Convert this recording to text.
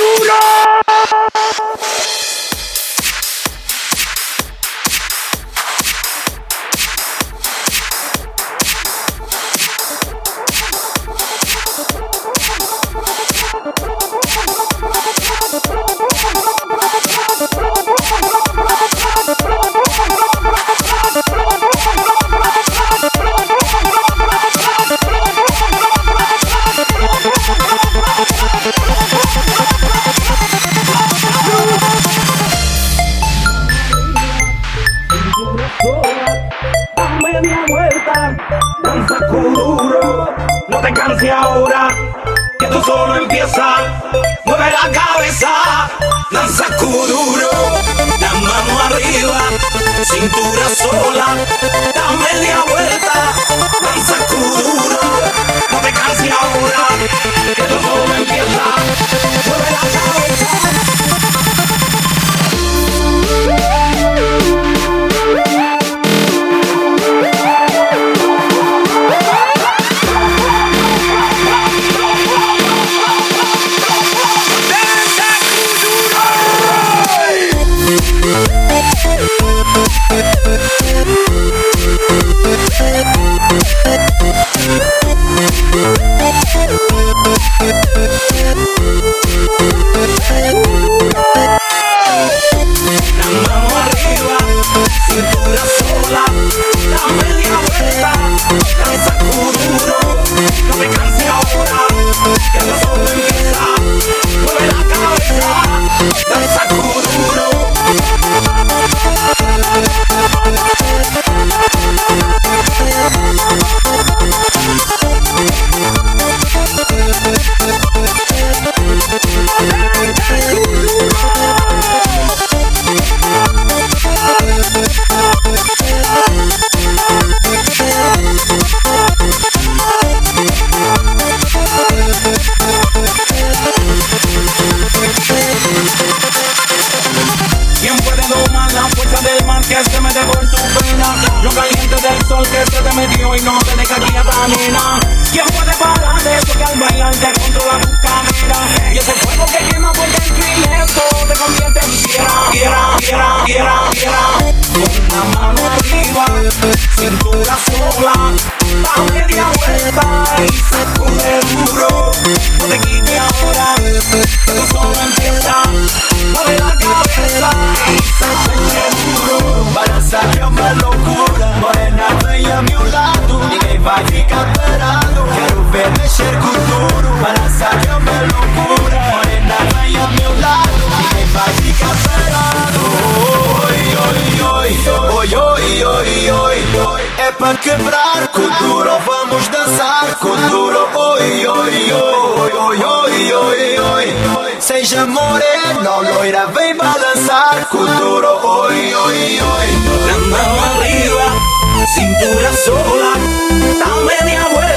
basura! Canse ahora, que tú solo empieza. Mueve la cabeza, danza duro, la mano arriba, cintura caliente del sol que se te metió y no te deja quieta, nena. ¿Quién puede parar eso que al bailar te controla tu cadera? Y ese fuego que quema por dentro y lento te convierte en fiera, fiera, fiera, fiera, fiera. Con la mano arriba, cintura sola, da media vuelta y sacude duro. No te quites ahora, com duro é uma loucura Morena, vem a meu lado Ninguém vai ficar parado Oi, oi, oi Oi, oi, oi, oi, É pra quebrar com Vamos dançar com duro Oi, oi, oi Oi, oi, oi, oi, Seja morena ou loira Vem balançar com duro Oi, oi, oi La mano arriba, cintura sola, da media vuelta,